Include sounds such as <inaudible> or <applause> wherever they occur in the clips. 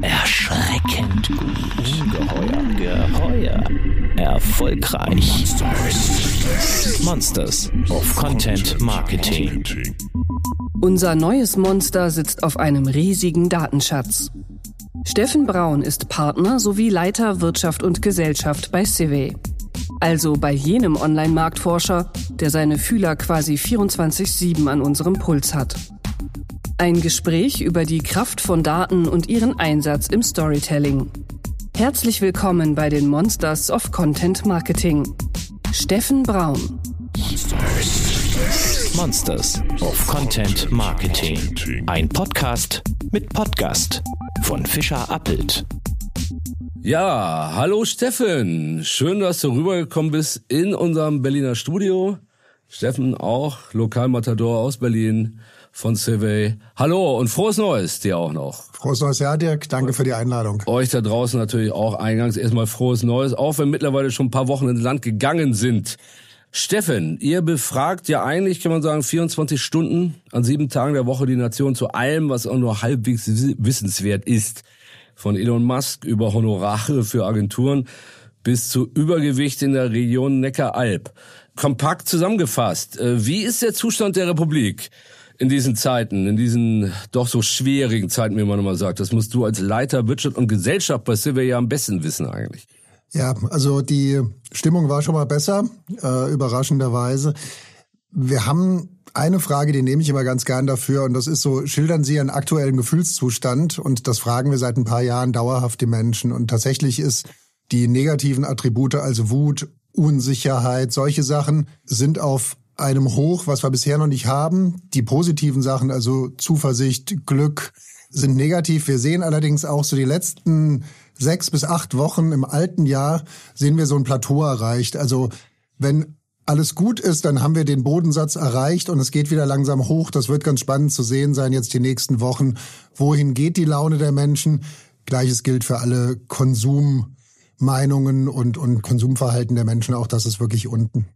Erschreckend gut. Ungeheuer. Geheuer. Erfolgreich. Monsters of Content Marketing. Unser neues Monster sitzt auf einem riesigen Datenschatz. Steffen Braun ist Partner sowie Leiter Wirtschaft und Gesellschaft bei Civey. Also bei jenem Online-Marktforscher, der seine Fühler quasi 24-7 an unserem Puls hat. Ein Gespräch über die Kraft von Daten und ihren Einsatz im Storytelling. Herzlich willkommen bei den Monsters of Content Marketing. Steffen Braun. Monsters of Content Marketing. Ein Podcast mit Podcast von Fischer Appelt. Ja, hallo Steffen. Schön, dass du rübergekommen bist in unserem Berliner Studio. Steffen auch, Lokalmatador aus Berlin von Survey. Hallo und frohes Neues dir auch noch. Frohes Neues Jahr, Dirk. Danke für die Einladung. Euch da draußen natürlich auch eingangs erstmal frohes Neues, auch wenn mittlerweile schon ein paar Wochen ins Land gegangen sind. Steffen, ihr befragt ja eigentlich, kann man sagen, 24 Stunden an sieben Tagen der Woche die Nation zu allem, was auch nur halbwegs wissenswert ist. Von Elon Musk über Honorare für Agenturen bis zu Übergewicht in der Region Neckaralb. Kompakt zusammengefasst, äh, wie ist der Zustand der Republik? In diesen Zeiten, in diesen doch so schwierigen Zeiten, wie man immer sagt. Das musst du als Leiter Wirtschaft und Gesellschaft bei Silver ja am besten wissen eigentlich. Ja, also die Stimmung war schon mal besser, äh, überraschenderweise. Wir haben eine Frage, die nehme ich immer ganz gern dafür, und das ist so, schildern Sie Ihren aktuellen Gefühlszustand? Und das fragen wir seit ein paar Jahren dauerhaft die Menschen. Und tatsächlich ist die negativen Attribute, also Wut, Unsicherheit, solche Sachen, sind auf einem Hoch, was wir bisher noch nicht haben. Die positiven Sachen, also Zuversicht, Glück, sind negativ. Wir sehen allerdings auch so die letzten sechs bis acht Wochen im alten Jahr sehen wir so ein Plateau erreicht. Also wenn alles gut ist, dann haben wir den Bodensatz erreicht und es geht wieder langsam hoch. Das wird ganz spannend zu sehen sein jetzt die nächsten Wochen. Wohin geht die Laune der Menschen? Gleiches gilt für alle Konsummeinungen und, und Konsumverhalten der Menschen. Auch das ist wirklich unten.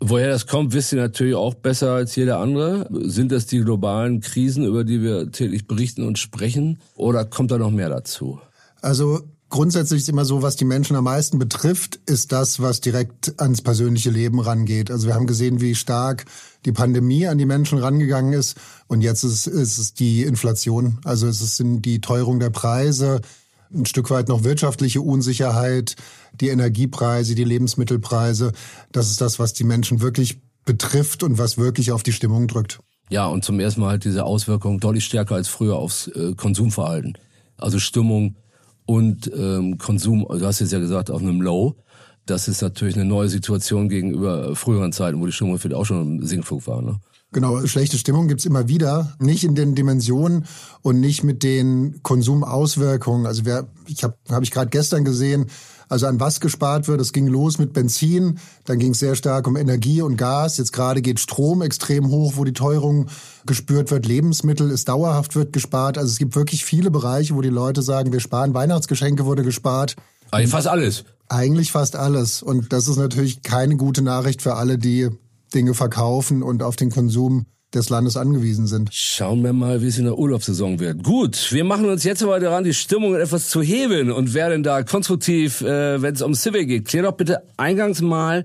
Woher das kommt, wisst ihr natürlich auch besser als jeder andere. Sind das die globalen Krisen, über die wir täglich berichten und sprechen? Oder kommt da noch mehr dazu? Also Grundsätzlich ist immer so, was die Menschen am meisten betrifft, ist das, was direkt ans persönliche Leben rangeht. Also wir haben gesehen, wie stark die Pandemie an die Menschen rangegangen ist. Und jetzt ist, ist es die Inflation. Also es ist die Teuerung der Preise, ein Stück weit noch wirtschaftliche Unsicherheit, die Energiepreise, die Lebensmittelpreise. Das ist das, was die Menschen wirklich betrifft und was wirklich auf die Stimmung drückt. Ja, und zum ersten Mal halt diese Auswirkung deutlich stärker als früher aufs äh, Konsumverhalten. Also Stimmung, und ähm, Konsum, du hast jetzt ja gesagt, auf einem Low. Das ist natürlich eine neue Situation gegenüber früheren Zeiten, wo die Stimmung vielleicht auch schon im Sinkflug war. Ne? Genau, schlechte Stimmung gibt's immer wieder, nicht in den Dimensionen und nicht mit den Konsumauswirkungen. Also wer, ich habe hab ich gerade gestern gesehen, also an was gespart wird. Es ging los mit Benzin, dann ging es sehr stark um Energie und Gas. Jetzt gerade geht Strom extrem hoch, wo die Teuerung gespürt wird. Lebensmittel ist dauerhaft wird gespart. Also es gibt wirklich viele Bereiche, wo die Leute sagen, wir sparen. Weihnachtsgeschenke wurde gespart. Eigentlich fast alles. Eigentlich fast alles. Und das ist natürlich keine gute Nachricht für alle, die Dinge verkaufen und auf den Konsum des Landes angewiesen sind. Schauen wir mal, wie es in der Urlaubssaison wird. Gut, wir machen uns jetzt aber daran, die Stimmung etwas zu heben und werden da konstruktiv, äh, wenn es um Civic geht. Klär doch bitte eingangs mal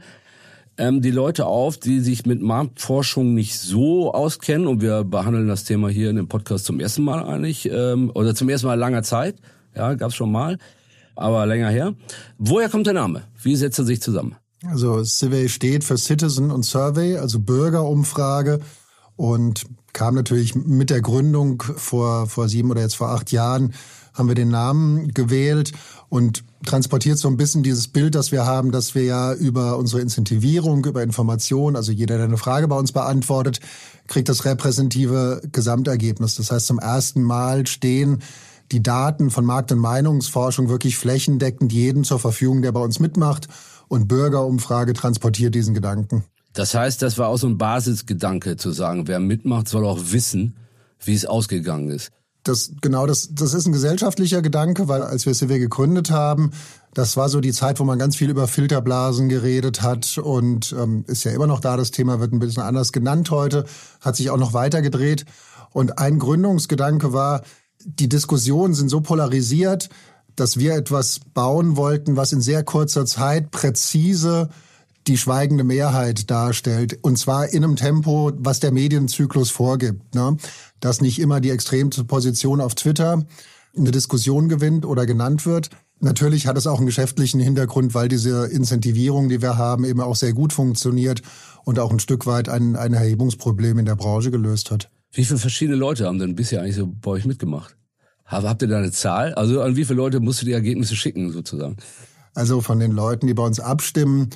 ähm, die Leute auf, die sich mit Marktforschung nicht so auskennen. Und wir behandeln das Thema hier in dem Podcast zum ersten Mal eigentlich, ähm, oder zum ersten Mal langer Zeit. Ja, gab's schon mal, aber länger her. Woher kommt der Name? Wie setzt er sich zusammen? Also Survey steht für Citizen und Survey, also Bürgerumfrage und kam natürlich mit der Gründung vor, vor sieben oder jetzt vor acht Jahren haben wir den Namen gewählt und transportiert so ein bisschen dieses Bild, das wir haben, dass wir ja über unsere Incentivierung, über Information, also jeder, der eine Frage bei uns beantwortet, kriegt das repräsentative Gesamtergebnis. Das heißt, zum ersten Mal stehen die Daten von Markt- und Meinungsforschung wirklich flächendeckend jedem zur Verfügung, der bei uns mitmacht. Und Bürgerumfrage transportiert diesen Gedanken. Das heißt, das war auch so ein Basisgedanke zu sagen, wer mitmacht, soll auch wissen, wie es ausgegangen ist. Das, genau, das, das ist ein gesellschaftlicher Gedanke, weil als wir CW gegründet haben, das war so die Zeit, wo man ganz viel über Filterblasen geredet hat und ähm, ist ja immer noch da. Das Thema wird ein bisschen anders genannt heute, hat sich auch noch weiter gedreht. Und ein Gründungsgedanke war, die Diskussionen sind so polarisiert, dass wir etwas bauen wollten, was in sehr kurzer Zeit präzise die schweigende Mehrheit darstellt. Und zwar in einem Tempo, was der Medienzyklus vorgibt. Ne? Dass nicht immer die extremste Position auf Twitter eine Diskussion gewinnt oder genannt wird. Natürlich hat es auch einen geschäftlichen Hintergrund, weil diese Incentivierung, die wir haben, eben auch sehr gut funktioniert und auch ein Stück weit ein, ein Erhebungsproblem in der Branche gelöst hat. Wie viele verschiedene Leute haben denn bisher eigentlich so bei euch mitgemacht? Habt ihr da eine Zahl? Also an wie viele Leute musst du die Ergebnisse schicken sozusagen? Also von den Leuten, die bei uns abstimmen,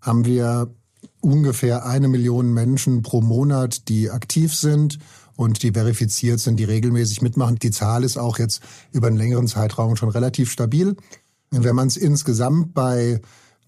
haben wir ungefähr eine Million Menschen pro Monat, die aktiv sind und die verifiziert sind, die regelmäßig mitmachen. Die Zahl ist auch jetzt über einen längeren Zeitraum schon relativ stabil. Wenn man es insgesamt bei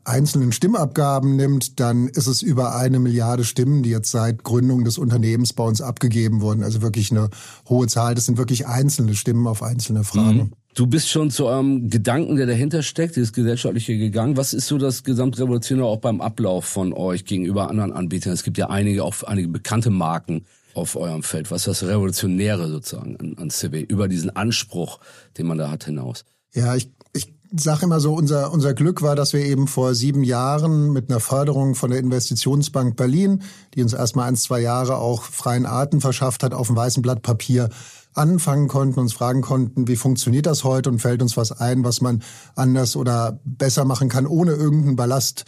einzelnen Stimmabgaben nimmt, dann ist es über eine Milliarde Stimmen, die jetzt seit Gründung des Unternehmens bei uns abgegeben wurden. Also wirklich eine hohe Zahl. Das sind wirklich einzelne Stimmen auf einzelne Fragen. Mhm. Du bist schon zu eurem Gedanken, der dahinter steckt, dieses Gesellschaftliche gegangen. Was ist so das Gesamtrevolutionäre auch beim Ablauf von euch gegenüber anderen Anbietern? Es gibt ja einige, auch einige bekannte Marken auf eurem Feld. Was ist das Revolutionäre sozusagen an, an CW über diesen Anspruch, den man da hat, hinaus? Ja, ich, ich sage immer so, unser, unser Glück war, dass wir eben vor sieben Jahren mit einer Förderung von der Investitionsbank Berlin, die uns erstmal ein, zwei Jahre auch freien Arten verschafft hat, auf dem weißen Blatt Papier anfangen konnten, uns fragen konnten, wie funktioniert das heute und fällt uns was ein, was man anders oder besser machen kann, ohne irgendeinen Ballast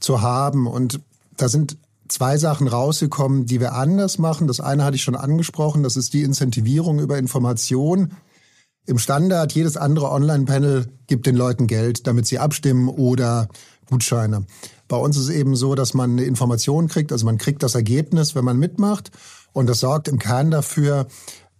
zu haben. Und da sind zwei Sachen rausgekommen, die wir anders machen. Das eine hatte ich schon angesprochen, das ist die Incentivierung über Information. Im Standard, jedes andere Online-Panel gibt den Leuten Geld, damit sie abstimmen oder Gutscheine. Bei uns ist es eben so, dass man eine Information kriegt, also man kriegt das Ergebnis, wenn man mitmacht. Und das sorgt im Kern dafür,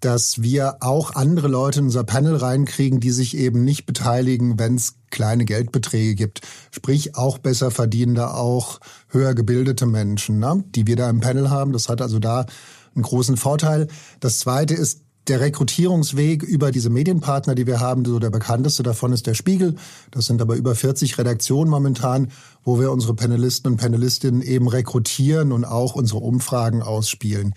dass wir auch andere Leute in unser Panel reinkriegen, die sich eben nicht beteiligen, wenn es kleine Geldbeträge gibt. Sprich, auch besser verdienende, auch höher gebildete Menschen, ne? die wir da im Panel haben. Das hat also da einen großen Vorteil. Das Zweite ist, der Rekrutierungsweg über diese Medienpartner, die wir haben, so der bekannteste davon ist der Spiegel. Das sind aber über 40 Redaktionen momentan, wo wir unsere Panelisten und Panelistinnen eben rekrutieren und auch unsere Umfragen ausspielen.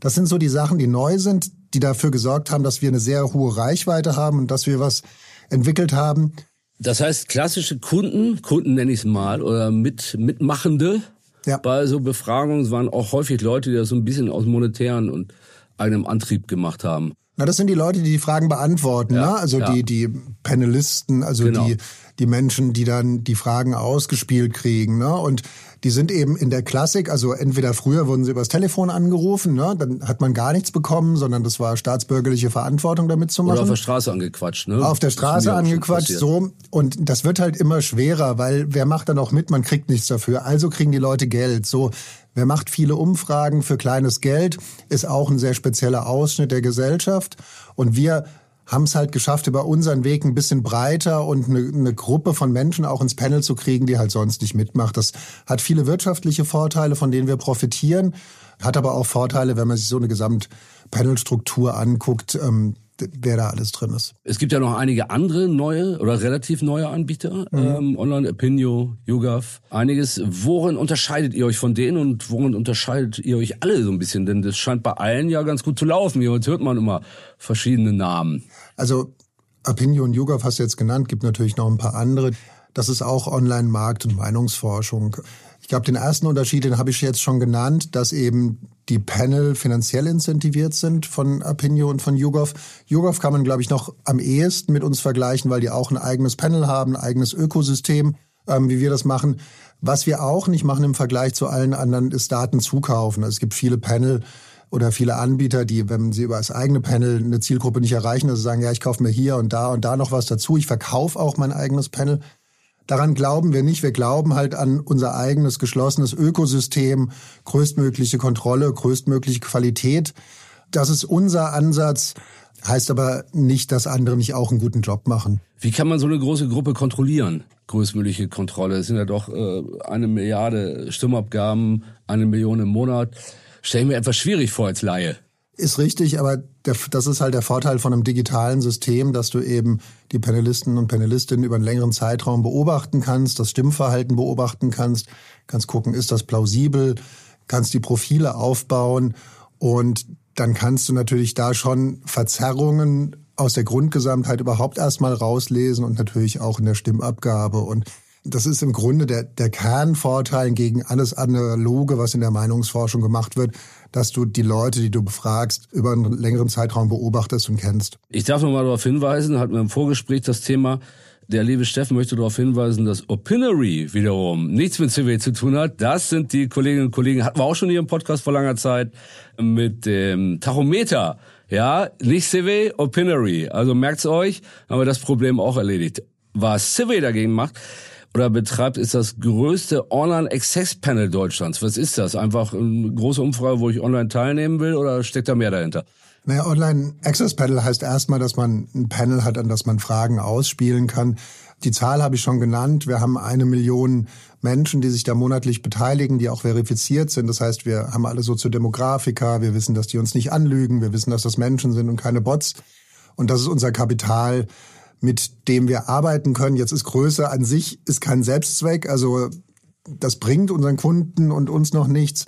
Das sind so die Sachen, die neu sind, die dafür gesorgt haben, dass wir eine sehr hohe Reichweite haben und dass wir was entwickelt haben. Das heißt, klassische Kunden, Kunden nenne ich es mal, oder mit, Mitmachende ja. bei so Befragungen waren auch häufig Leute, die das so ein bisschen aus monetären und eigenem Antrieb gemacht haben. Na, das sind die Leute, die die Fragen beantworten, ja, ne? Also ja. die, die Panelisten, also genau. die, die Menschen, die dann die Fragen ausgespielt kriegen, ne? Und die sind eben in der Klassik, also entweder früher wurden sie übers Telefon angerufen, ne? dann hat man gar nichts bekommen, sondern das war staatsbürgerliche Verantwortung damit zu machen. Oder auf der Straße angequatscht, ne? Auf der Straße angequatscht, so. Und das wird halt immer schwerer, weil wer macht dann auch mit? Man kriegt nichts dafür. Also kriegen die Leute Geld. So, wer macht viele Umfragen für kleines Geld, ist auch ein sehr spezieller Ausschnitt der Gesellschaft. Und wir haben es halt geschafft, über unseren Weg ein bisschen breiter und eine, eine, Gruppe von Menschen auch ins Panel zu kriegen, die halt sonst nicht mitmacht. Das hat viele wirtschaftliche Vorteile, von denen wir profitieren, hat aber auch Vorteile, wenn man sich so eine Gesamtpanelstruktur anguckt, ähm, wer da alles drin ist. Es gibt ja noch einige andere neue oder relativ neue Anbieter, mhm. ähm, Online, Opinio, YouGov, einiges. Worin unterscheidet ihr euch von denen und worin unterscheidet ihr euch alle so ein bisschen? Denn das scheint bei allen ja ganz gut zu laufen. Jetzt hört man immer verschiedene Namen. Also Opinio und YouGov hast du jetzt genannt, gibt natürlich noch ein paar andere. Das ist auch Online-Markt- und Meinungsforschung. Ich glaube, den ersten Unterschied, den habe ich jetzt schon genannt, dass eben die Panel finanziell incentiviert sind von Apinio und von YouGov. YouGov kann man, glaube ich, noch am ehesten mit uns vergleichen, weil die auch ein eigenes Panel haben, ein eigenes Ökosystem, ähm, wie wir das machen. Was wir auch nicht machen im Vergleich zu allen anderen, ist Daten zukaufen. Also es gibt viele Panel oder viele Anbieter, die, wenn sie über das eigene Panel eine Zielgruppe nicht erreichen, also sagen, ja, ich kaufe mir hier und da und da noch was dazu. Ich verkaufe auch mein eigenes Panel. Daran glauben wir nicht. Wir glauben halt an unser eigenes geschlossenes Ökosystem, größtmögliche Kontrolle, größtmögliche Qualität. Das ist unser Ansatz. Heißt aber nicht, dass andere nicht auch einen guten Job machen. Wie kann man so eine große Gruppe kontrollieren? Größtmögliche Kontrolle. Es sind ja doch äh, eine Milliarde Stimmabgaben, eine Million im Monat. Stell ich mir etwas schwierig vor als Laie. Ist richtig, aber der, das ist halt der Vorteil von einem digitalen System, dass du eben die Panelisten und Panelistinnen über einen längeren Zeitraum beobachten kannst, das Stimmverhalten beobachten kannst, kannst gucken, ist das plausibel, kannst die Profile aufbauen und dann kannst du natürlich da schon Verzerrungen aus der Grundgesamtheit überhaupt erstmal rauslesen und natürlich auch in der Stimmabgabe. Und das ist im Grunde der, der Kernvorteil gegen alles Analoge, was in der Meinungsforschung gemacht wird, dass du die Leute, die du befragst, über einen längeren Zeitraum beobachtest und kennst. Ich darf noch mal darauf hinweisen, hatten wir im Vorgespräch das Thema, der liebe Steffen möchte darauf hinweisen, dass Opinory wiederum nichts mit CW zu tun hat. Das sind die Kolleginnen und Kollegen, hatten wir auch schon hier im Podcast vor langer Zeit, mit dem Tachometer. Ja, nicht CW, Opinory. Also merkt's euch, haben wir das Problem auch erledigt. Was CW dagegen macht, oder betreibt, ist das größte Online-Access-Panel Deutschlands. Was ist das? Einfach eine große Umfrage, wo ich online teilnehmen will oder steckt da mehr dahinter? Naja, Online Access Panel heißt erstmal, dass man ein Panel hat, an das man Fragen ausspielen kann. Die Zahl habe ich schon genannt. Wir haben eine Million Menschen, die sich da monatlich beteiligen, die auch verifiziert sind. Das heißt, wir haben alle Soziodemografiker. Wir wissen, dass die uns nicht anlügen. Wir wissen, dass das Menschen sind und keine Bots. Und das ist unser Kapital, mit dem wir arbeiten können. Jetzt ist Größe an sich ist kein Selbstzweck. Also das bringt unseren Kunden und uns noch nichts.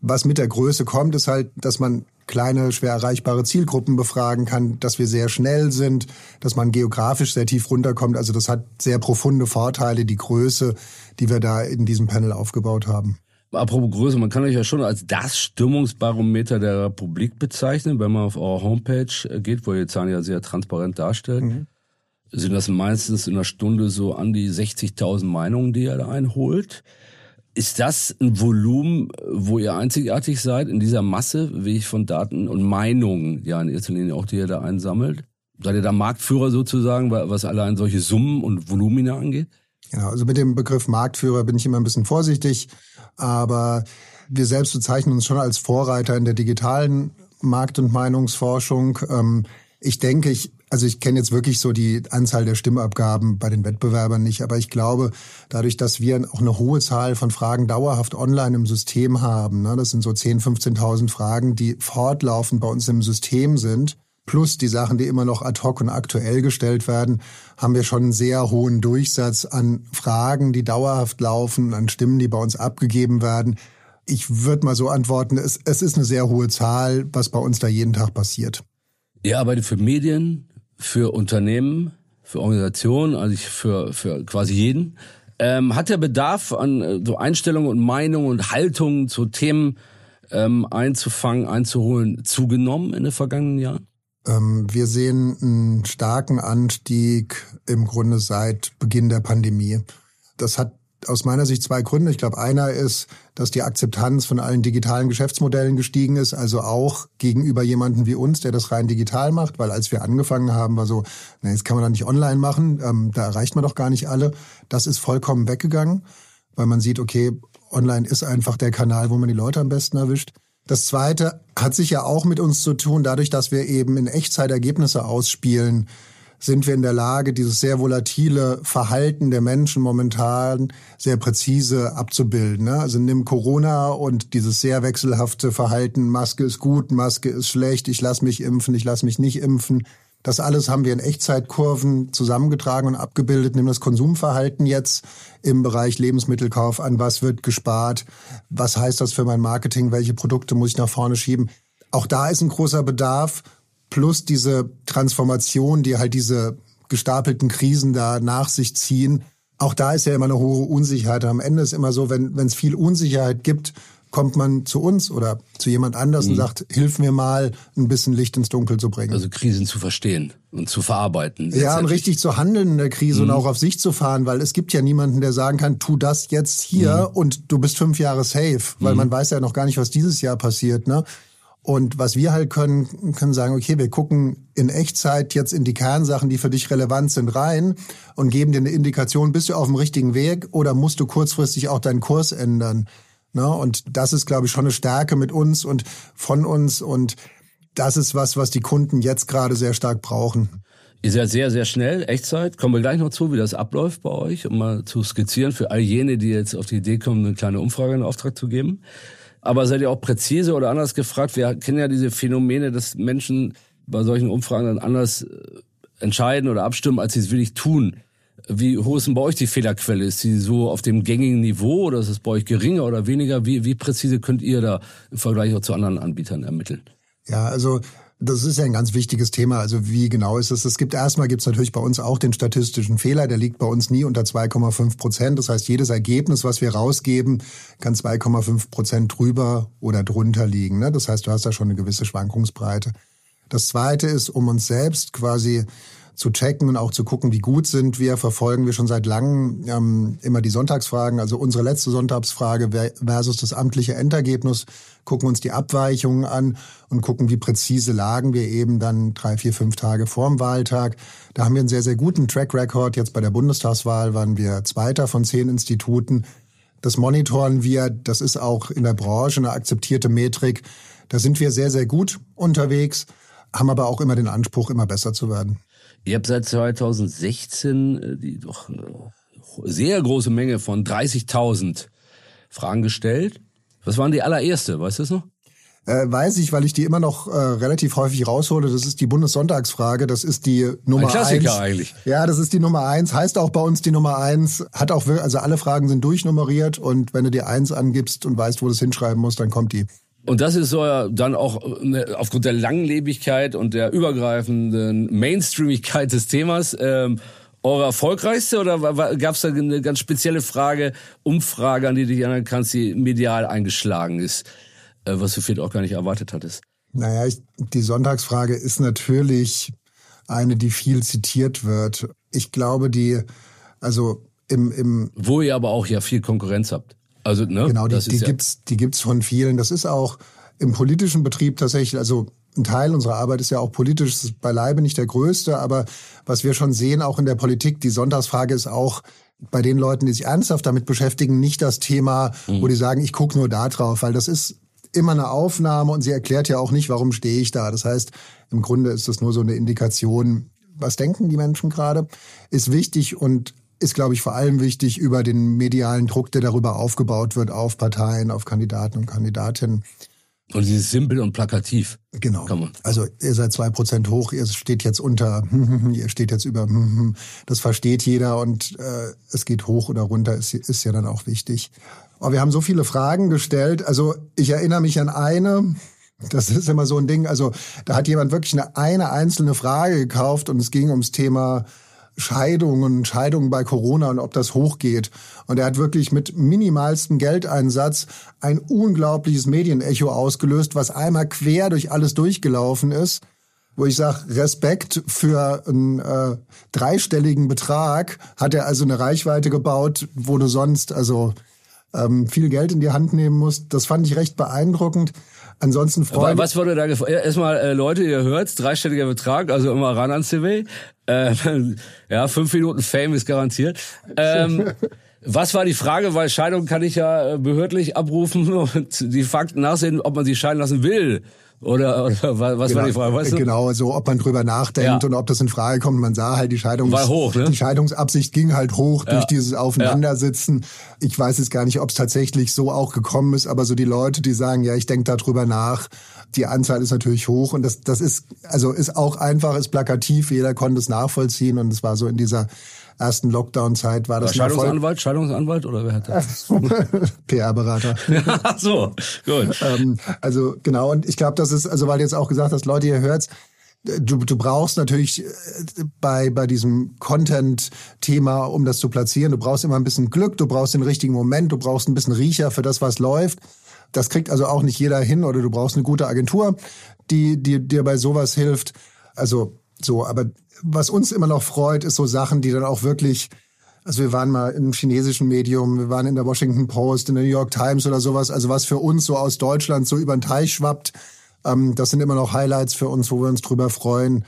Was mit der Größe kommt, ist halt, dass man kleine, schwer erreichbare Zielgruppen befragen kann, dass wir sehr schnell sind, dass man geografisch sehr tief runterkommt. Also das hat sehr profunde Vorteile, die Größe, die wir da in diesem Panel aufgebaut haben. Apropos Größe, man kann euch ja schon als das Stimmungsbarometer der Republik bezeichnen, wenn man auf eure Homepage geht, wo ihr Zahlen ja sehr transparent darstellt. Mhm. Sind das meistens in einer Stunde so an die 60.000 Meinungen, die ihr da einholt? Ist das ein Volumen, wo ihr einzigartig seid in dieser Masse, wie ich von Daten und Meinungen, ja in erster Linie auch, die ihr da einsammelt? Seid ihr da Marktführer sozusagen, was allein solche Summen und Volumina angeht? Ja, also mit dem Begriff Marktführer bin ich immer ein bisschen vorsichtig, aber wir selbst bezeichnen uns schon als Vorreiter in der digitalen Markt- und Meinungsforschung. Ähm, ich denke, ich also ich kenne jetzt wirklich so die Anzahl der Stimmabgaben bei den Wettbewerbern nicht, aber ich glaube, dadurch, dass wir auch eine hohe Zahl von Fragen dauerhaft online im System haben, ne, das sind so 10.000, 15.000 Fragen, die fortlaufend bei uns im System sind, plus die Sachen, die immer noch ad hoc und aktuell gestellt werden, haben wir schon einen sehr hohen Durchsatz an Fragen, die dauerhaft laufen, an Stimmen, die bei uns abgegeben werden. Ich würde mal so antworten, es, es ist eine sehr hohe Zahl, was bei uns da jeden Tag passiert. Ihr arbeitet für Medien, für Unternehmen, für Organisationen, also für, für quasi jeden. Ähm, hat der Bedarf an äh, so Einstellungen und Meinungen und Haltungen zu Themen ähm, einzufangen, einzuholen, zugenommen in den vergangenen Jahren? Ähm, wir sehen einen starken Anstieg im Grunde seit Beginn der Pandemie. Das hat aus meiner Sicht zwei Gründe. Ich glaube, einer ist, dass die Akzeptanz von allen digitalen Geschäftsmodellen gestiegen ist, also auch gegenüber jemanden wie uns, der das rein digital macht, weil als wir angefangen haben, war so, na, jetzt kann man da nicht online machen, ähm, da erreicht man doch gar nicht alle. Das ist vollkommen weggegangen, weil man sieht, okay, online ist einfach der Kanal, wo man die Leute am besten erwischt. Das zweite hat sich ja auch mit uns zu tun, dadurch, dass wir eben in Echtzeit Ergebnisse ausspielen sind wir in der Lage, dieses sehr volatile Verhalten der Menschen momentan sehr präzise abzubilden. Ne? Also nimm Corona und dieses sehr wechselhafte Verhalten, Maske ist gut, Maske ist schlecht, ich lasse mich impfen, ich lasse mich nicht impfen. Das alles haben wir in Echtzeitkurven zusammengetragen und abgebildet. Nimm das Konsumverhalten jetzt im Bereich Lebensmittelkauf an. Was wird gespart? Was heißt das für mein Marketing? Welche Produkte muss ich nach vorne schieben? Auch da ist ein großer Bedarf plus diese Transformation, die halt diese gestapelten Krisen da nach sich ziehen. Auch da ist ja immer eine hohe Unsicherheit. Am Ende ist immer so, wenn es viel Unsicherheit gibt, kommt man zu uns oder zu jemand anders mhm. und sagt, hilf mir mal, ein bisschen Licht ins Dunkel zu bringen. Also Krisen zu verstehen und zu verarbeiten. Ja, und richtig zu handeln in der Krise mhm. und auch auf sich zu fahren, weil es gibt ja niemanden, der sagen kann, tu das jetzt hier mhm. und du bist fünf Jahre safe, weil mhm. man weiß ja noch gar nicht, was dieses Jahr passiert. Ne? Und was wir halt können, können sagen, okay, wir gucken in Echtzeit jetzt in die Kernsachen, die für dich relevant sind, rein und geben dir eine Indikation, bist du auf dem richtigen Weg oder musst du kurzfristig auch deinen Kurs ändern. Ne? Und das ist, glaube ich, schon eine Stärke mit uns und von uns. Und das ist was, was die Kunden jetzt gerade sehr stark brauchen. Ihr seid sehr, sehr schnell, Echtzeit. Kommen wir gleich noch zu, wie das abläuft bei euch, um mal zu skizzieren für all jene, die jetzt auf die Idee kommen, eine kleine Umfrage in Auftrag zu geben. Aber seid ihr auch präzise oder anders gefragt? Wir kennen ja diese Phänomene, dass Menschen bei solchen Umfragen dann anders äh, entscheiden oder abstimmen, als sie es wirklich tun. Wie hoch ist denn bei euch die Fehlerquelle? Ist sie so auf dem gängigen Niveau oder ist es bei euch geringer oder weniger? Wie, wie präzise könnt ihr da im Vergleich auch zu anderen Anbietern ermitteln? Ja, also Das ist ja ein ganz wichtiges Thema. Also wie genau ist es? Es gibt erstmal gibt es natürlich bei uns auch den statistischen Fehler. Der liegt bei uns nie unter 2,5 Prozent. Das heißt, jedes Ergebnis, was wir rausgeben, kann 2,5 Prozent drüber oder drunter liegen. Ne? Das heißt, du hast da schon eine gewisse Schwankungsbreite. Das Zweite ist, um uns selbst quasi zu checken und auch zu gucken, wie gut sind wir, verfolgen wir schon seit langem ähm, immer die Sonntagsfragen. Also unsere letzte Sonntagsfrage versus das amtliche Endergebnis, gucken uns die Abweichungen an und gucken, wie präzise lagen wir eben dann drei, vier, fünf Tage vorm Wahltag. Da haben wir einen sehr, sehr guten Track Record. Jetzt bei der Bundestagswahl waren wir Zweiter von zehn Instituten. Das monitoren wir. Das ist auch in der Branche eine akzeptierte Metrik. Da sind wir sehr, sehr gut unterwegs, haben aber auch immer den Anspruch, immer besser zu werden. Ihr habt seit 2016 äh, die doch eine sehr große Menge von 30.000 Fragen gestellt. Was waren die allererste? Weißt du es noch? Äh, weiß ich, weil ich die immer noch äh, relativ häufig raushole. Das ist die Bundessonntagsfrage. Das ist die Nummer Ein Klassiker eins. eigentlich. Ja, das ist die Nummer eins. Heißt auch bei uns die Nummer eins. Hat auch, also alle Fragen sind durchnummeriert und wenn du die eins angibst und weißt, wo du es hinschreiben musst, dann kommt die. Und das ist so ja dann auch äh, aufgrund der Langlebigkeit und der übergreifenden Mainstreamigkeit des Themas ähm, eure erfolgreichste oder gab es da eine ganz spezielle Frage, Umfrage, an die du dich erinnern kannst, die medial eingeschlagen ist, äh, was du vielleicht auch gar nicht erwartet hattest? Naja, ich, die Sonntagsfrage ist natürlich eine, die viel zitiert wird. Ich glaube, die, also im, im Wo ihr aber auch ja viel Konkurrenz habt. Also, ne? Genau, die, die ja, gibt's, die gibt's von vielen. Das ist auch im politischen Betrieb tatsächlich, also ein Teil unserer Arbeit ist ja auch politisch, ist beileibe nicht der größte, aber was wir schon sehen, auch in der Politik, die Sonntagsfrage ist auch bei den Leuten, die sich ernsthaft damit beschäftigen, nicht das Thema, wo die sagen, ich gucke nur da drauf, weil das ist immer eine Aufnahme und sie erklärt ja auch nicht, warum stehe ich da. Das heißt, im Grunde ist das nur so eine Indikation, was denken die Menschen gerade, ist wichtig und ist, glaube ich, vor allem wichtig über den medialen Druck, der darüber aufgebaut wird, auf Parteien, auf Kandidaten und Kandidatinnen. und dieses simpel und plakativ. Genau. Also ihr seid zwei Prozent hoch, ihr steht jetzt unter, <laughs> ihr steht jetzt über, <laughs> das versteht jeder und äh, es geht hoch oder runter, ist, ist ja dann auch wichtig. Aber wir haben so viele Fragen gestellt. Also ich erinnere mich an eine, das ist immer so ein Ding, also da hat jemand wirklich eine, eine einzelne Frage gekauft und es ging ums Thema Scheidungen, Scheidungen bei Corona und ob das hochgeht. Und er hat wirklich mit minimalstem Geldeinsatz ein unglaubliches Medienecho ausgelöst, was einmal quer durch alles durchgelaufen ist. Wo ich sage, Respekt für einen äh, dreistelligen Betrag hat er also eine Reichweite gebaut, wo du sonst also ähm, viel Geld in die Hand nehmen musst. Das fand ich recht beeindruckend. Ansonsten Aber freue was wurde da gefragt? Erstmal, äh, Leute, ihr hört, dreistelliger Betrag, also immer ran ans CV. Äh, <laughs> ja, fünf Minuten Fame ist garantiert. Ähm, <laughs> was war die Frage? Weil Scheidung kann ich ja äh, behördlich abrufen <laughs> und die Fakten nachsehen, ob man sie scheiden lassen will. Oder, oder wa- was war die Frage? Weißt du? Genau, so ob man drüber nachdenkt Ja. und ob das in Frage kommt. Man sah halt die Scheidungs War hoch, ne? die Scheidungsabsicht ging halt hoch Ja. durch dieses Aufeinandersitzen. Ich weiß jetzt gar nicht, ob es tatsächlich so auch gekommen ist, aber so die Leute, die sagen, ja, ich denke da drüber nach, die Anzahl ist natürlich hoch und das das ist also ist auch einfach, ist plakativ, jeder konnte es nachvollziehen und es war so in dieser ersten Lockdown-Zeit war War das Erfolg. Scheidungsanwalt, Scheidungsanwalt oder wer hat das? <laughs> PR-Berater. Ach <laughs> so, gut. ähm, also genau, und ich glaube, das ist, also weil du jetzt auch gesagt hast, Leute, ihr hört's, du, du brauchst natürlich äh, bei, bei diesem Content-Thema, um das zu platzieren, du brauchst immer ein bisschen Glück, du brauchst den richtigen Moment, du brauchst ein bisschen Riecher für das, was läuft. Das kriegt also auch nicht jeder hin oder du brauchst eine gute Agentur, die, dir bei sowas hilft. Also so, aber was uns immer noch freut, ist so Sachen, die dann auch wirklich also wir waren mal im chinesischen Medium, wir waren in der Washington Post, in der New York Times oder sowas. Also was für uns so aus Deutschland so über den Teich schwappt, ähm, das sind immer noch Highlights für uns, wo wir uns drüber freuen.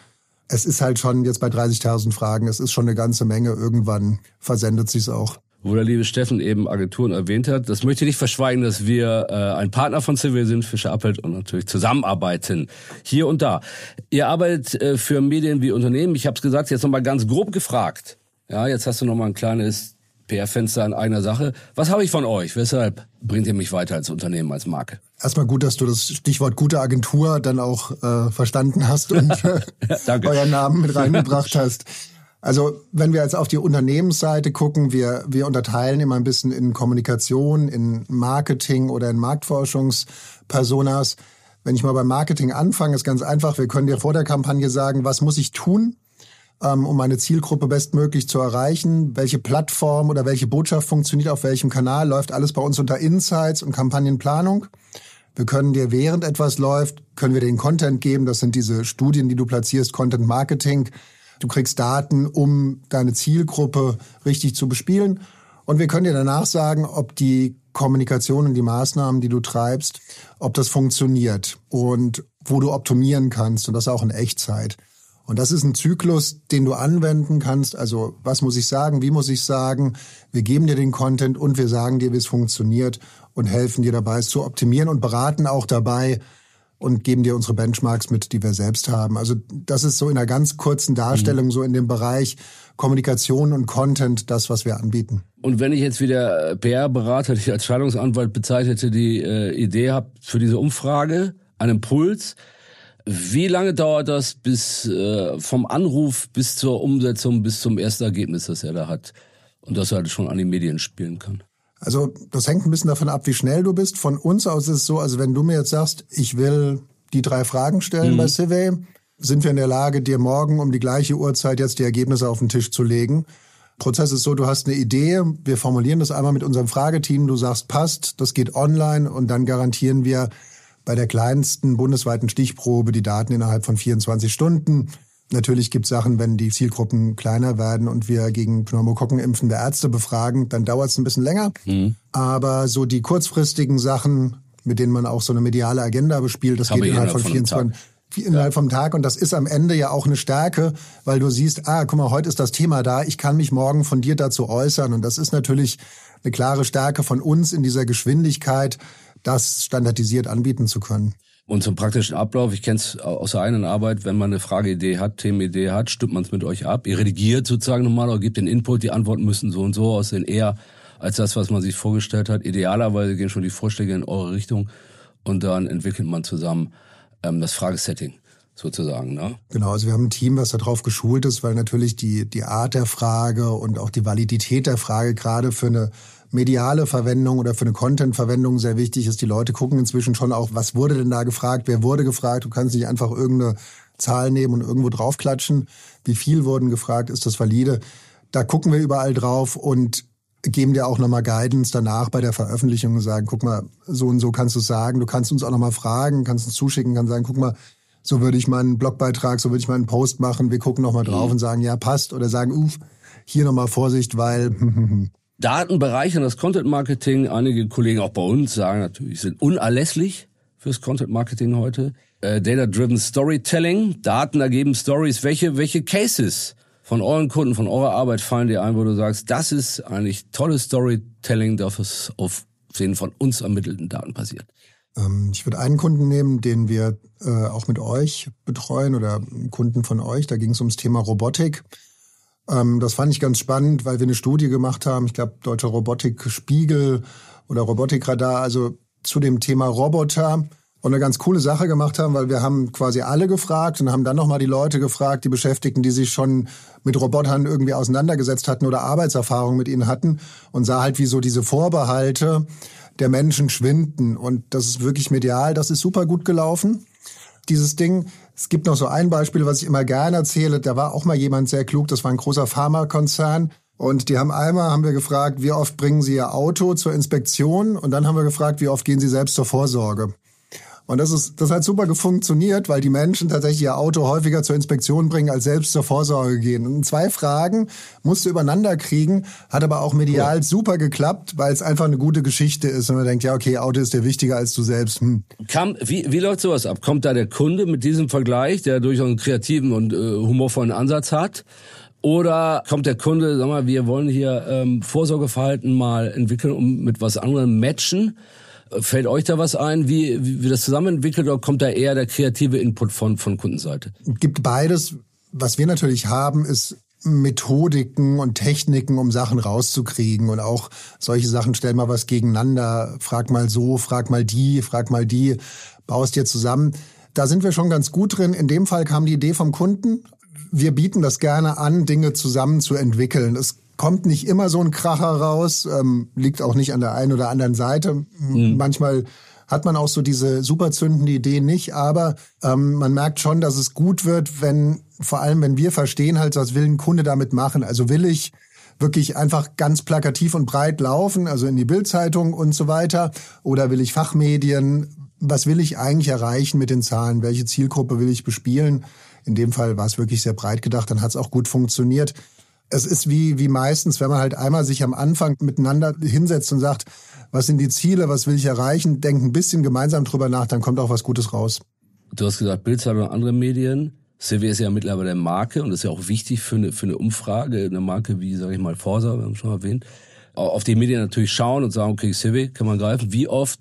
Es ist halt schon jetzt bei 30.000 Fragen, es ist schon eine ganze Menge. Irgendwann versendet sich's auch. Wo der liebe Steffen eben Agenturen erwähnt hat, das möchte ich nicht verschweigen, dass wir äh, ein Partner von Civil sind, Fischer Appelt und natürlich zusammenarbeiten. Hier und da. Ihr arbeitet äh, für Medien wie Unternehmen. Ich habe es gesagt, jetzt nochmal ganz grob gefragt. Ja, jetzt hast du nochmal ein kleines PR-Fenster in einer Sache. Was habe ich von euch? Weshalb bringt ihr mich weiter als Unternehmen, als Marke? Erstmal gut, dass du das Stichwort gute Agentur dann auch äh, verstanden hast und <laughs> äh, euren Namen mit reingebracht <laughs> hast. Also wenn wir jetzt auf die Unternehmensseite gucken, wir, wir unterteilen immer ein bisschen in Kommunikation, in Marketing oder in Marktforschungspersonas. Wenn ich mal beim Marketing anfange, ist ganz einfach. Wir können dir vor der Kampagne sagen, was muss ich tun, ähm, um meine Zielgruppe bestmöglich zu erreichen? Welche Plattform oder welche Botschaft funktioniert auf welchem Kanal? Läuft alles bei uns unter Insights und Kampagnenplanung. Wir können dir, während etwas läuft, können wir den Content geben. Das sind diese Studien, die du platzierst, Content Marketing. Du kriegst Daten, um deine Zielgruppe richtig zu bespielen. Und wir können dir danach sagen, ob die Kommunikation und die Maßnahmen, die du treibst, ob das funktioniert und wo du optimieren kannst und das auch in Echtzeit. Und das ist ein Zyklus, den du anwenden kannst. Also was muss ich sagen, wie muss ich sagen? Wir geben dir den Content und wir sagen dir, wie es funktioniert und helfen dir dabei, es zu optimieren und beraten auch dabei und geben dir unsere Benchmarks mit, die wir selbst haben. Also das ist so in einer ganz kurzen Darstellung mhm. so in dem Bereich Kommunikation und Content das, was wir anbieten. Und wenn ich jetzt wieder PR-Berater, die als Scheidungsanwalt bezeichnete, die äh, Idee habe für diese Umfrage, einen Impuls, wie lange dauert das bis äh, vom Anruf bis zur Umsetzung, bis zum ersten Ergebnis, das er da hat? Und das er halt schon an die Medien spielen kann. Also das hängt ein bisschen davon ab, wie schnell du bist. Von uns aus ist es so, also wenn du mir jetzt sagst, ich will die drei Fragen stellen mhm. bei Survey, sind wir in der Lage, dir morgen um die gleiche Uhrzeit jetzt die Ergebnisse auf den Tisch zu legen. Prozess ist so, du hast eine Idee, wir formulieren das einmal mit unserem Frageteam, du sagst passt, das geht online und dann garantieren wir bei der kleinsten bundesweiten Stichprobe die Daten innerhalb von 24 Stunden. Natürlich gibt es Sachen, wenn die Zielgruppen kleiner werden und wir gegen Pneumokokken impfende Ärzte befragen, dann dauert es ein bisschen länger. Mhm. Aber so die kurzfristigen Sachen, mit denen man auch so eine mediale Agenda bespielt, das Kann geht innerhalb von 24 innerhalb vom Tag und das ist am Ende ja auch eine Stärke, weil du siehst, ah, guck mal, heute ist das Thema da, ich kann mich morgen von dir dazu äußern und das ist natürlich eine klare Stärke von uns in dieser Geschwindigkeit, das standardisiert anbieten zu können. Und zum praktischen Ablauf, ich kenne es aus der eigenen Arbeit, wenn man eine Frageidee hat, Themenidee hat, stimmt man es mit euch ab. Ihr redigiert sozusagen nochmal oder gebt den Input, die Antworten müssen so und so aussehen, eher als das, was man sich vorgestellt hat. Idealerweise gehen schon die Vorschläge in eure Richtung und dann entwickelt man zusammen ähm, das Fragesetting sozusagen. Ne? Genau, also wir haben ein Team, was darauf geschult ist, weil natürlich die, die Art der Frage und auch die Validität der Frage gerade für eine mediale Verwendung oder für eine Content-Verwendung sehr wichtig ist. Die Leute gucken inzwischen schon auch, was wurde denn da gefragt, wer wurde gefragt. Du kannst nicht einfach irgendeine Zahl nehmen und irgendwo draufklatschen. Wie viel wurden gefragt, ist das valide? Da gucken wir überall drauf und geben dir auch nochmal Guidance danach bei der Veröffentlichung und sagen, guck mal, so und so kannst du sagen. Du kannst uns auch nochmal fragen, kannst uns zuschicken, kannst sagen, guck mal, so würde ich meinen Blogbeitrag, so würde ich meinen Post machen. Wir gucken nochmal drauf mhm. und sagen, ja, passt. Oder sagen, uff, hier nochmal Vorsicht, weil <laughs> Daten bereichern das Content Marketing. Einige Kollegen auch bei uns sagen natürlich, sind unerlässlich fürs Content Marketing heute. Äh, Data-driven Storytelling, Daten ergeben Stories. Welche, welche Cases von euren Kunden, von eurer Arbeit fallen dir ein, wo du sagst, das ist eigentlich tolles Storytelling, das auf den von uns ermittelten Daten passiert? Ähm, ich würde einen Kunden nehmen, den wir äh, auch mit euch betreuen oder Kunden von euch. Da ging es ums Thema Robotik. Ähm, das fand ich ganz spannend, weil wir eine Studie gemacht haben, ich glaube, Deutscher Robotikspiegel oder Robotikradar, also zu dem Thema Roboter und eine ganz coole Sache gemacht haben, weil wir haben quasi alle gefragt und haben dann nochmal die Leute gefragt, die Beschäftigten, die sich schon mit Robotern irgendwie auseinandergesetzt hatten oder Arbeitserfahrung mit ihnen hatten und sah halt, wie so diese Vorbehalte der Menschen schwinden. Und das ist wirklich medial, das ist super gut gelaufen, dieses Ding. Es gibt noch so ein Beispiel, was ich immer gerne erzähle. Da war auch mal jemand sehr klug, das war ein großer Pharmakonzern. Und die haben einmal, haben wir gefragt, wie oft bringen Sie Ihr Auto zur Inspektion? Und dann haben wir gefragt, wie oft gehen Sie selbst zur Vorsorge? Und das ist, das hat super funktioniert, weil die Menschen tatsächlich ihr Auto häufiger zur Inspektion bringen, als selbst zur Vorsorge gehen. Und zwei Fragen musste übereinander kriegen, hat aber auch medial cool. super geklappt, weil es einfach eine gute Geschichte ist. Und man denkt, ja, okay, Auto ist dir wichtiger als du selbst. Hm. Kam, wie, wie läuft sowas ab? Kommt da der Kunde mit diesem Vergleich, der durchaus einen kreativen und äh, humorvollen Ansatz hat? Oder kommt der Kunde, sag mal, wir wollen hier ähm, Vorsorgeverhalten mal entwickeln, um mit was anderem matchen? Fällt euch da was ein, wie, wie, wie das zusammenentwickelt oder kommt da eher der kreative Input von, von Kundenseite? Gibt beides. Was wir natürlich haben, ist Methodiken und Techniken, um Sachen rauszukriegen und auch solche Sachen, stell mal was gegeneinander, frag mal so, frag mal die, frag mal die, baust dir zusammen. Da sind wir schon ganz gut drin. In dem Fall kam die Idee vom Kunden. Wir bieten das gerne an, Dinge zusammen zu entwickeln. Es kommt nicht immer so ein Kracher raus, ähm, liegt auch nicht an der einen oder anderen Seite. Mhm. Manchmal hat man auch so diese super zündende Idee nicht. Aber ähm, man merkt schon, dass es gut wird, wenn, vor allem wenn wir verstehen halt, was will ein Kunde damit machen. Also will ich wirklich einfach ganz plakativ und breit laufen, also in die Bildzeitung und so weiter? Oder will ich Fachmedien? Was will ich eigentlich erreichen mit den Zahlen? Welche Zielgruppe will ich bespielen? In dem Fall war es wirklich sehr breit gedacht, dann hat es auch gut funktioniert. Es ist wie, wie meistens, wenn man halt einmal sich am Anfang miteinander hinsetzt und sagt, was sind die Ziele, was will ich erreichen, denkt ein bisschen gemeinsam drüber nach, dann kommt auch was Gutes raus. Du hast gesagt, Bildzeitung und andere Medien. CV ist ja mittlerweile eine Marke und ist ja auch wichtig für eine, für eine Umfrage, eine Marke wie, sage ich mal, Forsa, wir haben schon erwähnt. Auf die Medien natürlich schauen und sagen, okay, CV kann man greifen. Wie oft?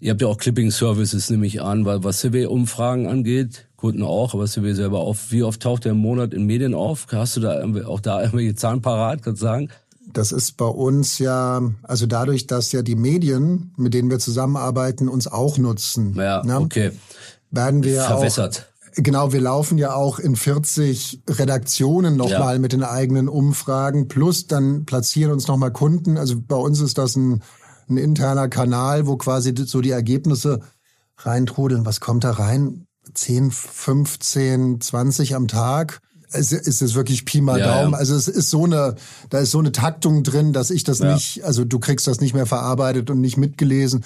Ihr habt ja auch Clipping Services, nehme ich an, weil was CV-Umfragen angeht, Kunden auch, aber CV selber auf. Wie oft taucht der im Monat in Medien auf? Hast du da auch da irgendwelche Zahlen parat, kannst du sagen? Das ist bei uns ja, also dadurch, dass ja die Medien, mit denen wir zusammenarbeiten, uns auch nutzen. Ja, ne? okay. Werden wir Verwässert. Auch, Genau, wir laufen ja auch in 40 Redaktionen nochmal ja. mit den eigenen Umfragen, plus dann platzieren uns nochmal Kunden. Also bei uns ist das ein, ein interner Kanal, wo quasi so die Ergebnisse reintrudeln. Was kommt da rein? 10, 15, 20 am Tag. Es ist es wirklich Pi mal ja, Daumen. Ja. Also es ist so eine, da ist so eine Taktung drin, dass ich das ja. nicht, also du kriegst das nicht mehr verarbeitet und nicht mitgelesen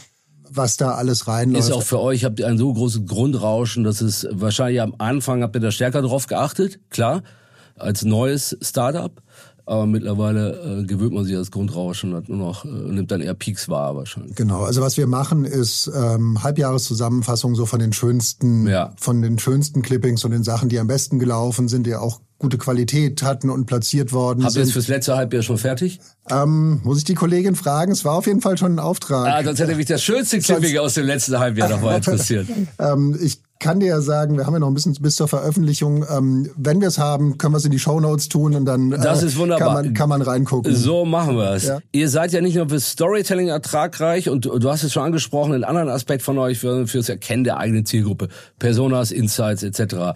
was da alles reinläuft. Ist auch für euch, habt ihr ein so großes Grundrauschen, dass es wahrscheinlich am Anfang habt ihr da stärker drauf geachtet, klar, als neues Startup. Aber mittlerweile äh, gewöhnt man sich das Grundrauschen und nur noch, äh, nimmt dann eher Peaks wahr wahrscheinlich. Genau, also was wir machen ist ähm, Halbjahreszusammenfassung so von den schönsten, ja. von den schönsten Clippings und den Sachen, die am besten gelaufen sind, die auch gute Qualität hatten und platziert worden Habt sind. Habt ihr fürs letzte Halbjahr schon fertig? Ähm, muss ich die Kollegin fragen? Es war auf jeden Fall schon ein Auftrag. Ah, sonst hätte mich das schönste Clipping aus dem letzten Halbjahr noch mal <laughs> interessiert. ähm, ich kann dir ja sagen, wir haben ja noch ein bisschen bis zur Veröffentlichung. Ähm, wenn wir es haben, können wir es in die Show Notes tun und dann äh, das ist wunderbar. Kann, man, kann man reingucken. So machen wir es. Ja. Ihr seid ja nicht nur für Storytelling ertragreich und du, du hast es schon angesprochen, einen anderen Aspekt von euch für, fürs Erkennen der eigenen Zielgruppe, Personas, Insights etc.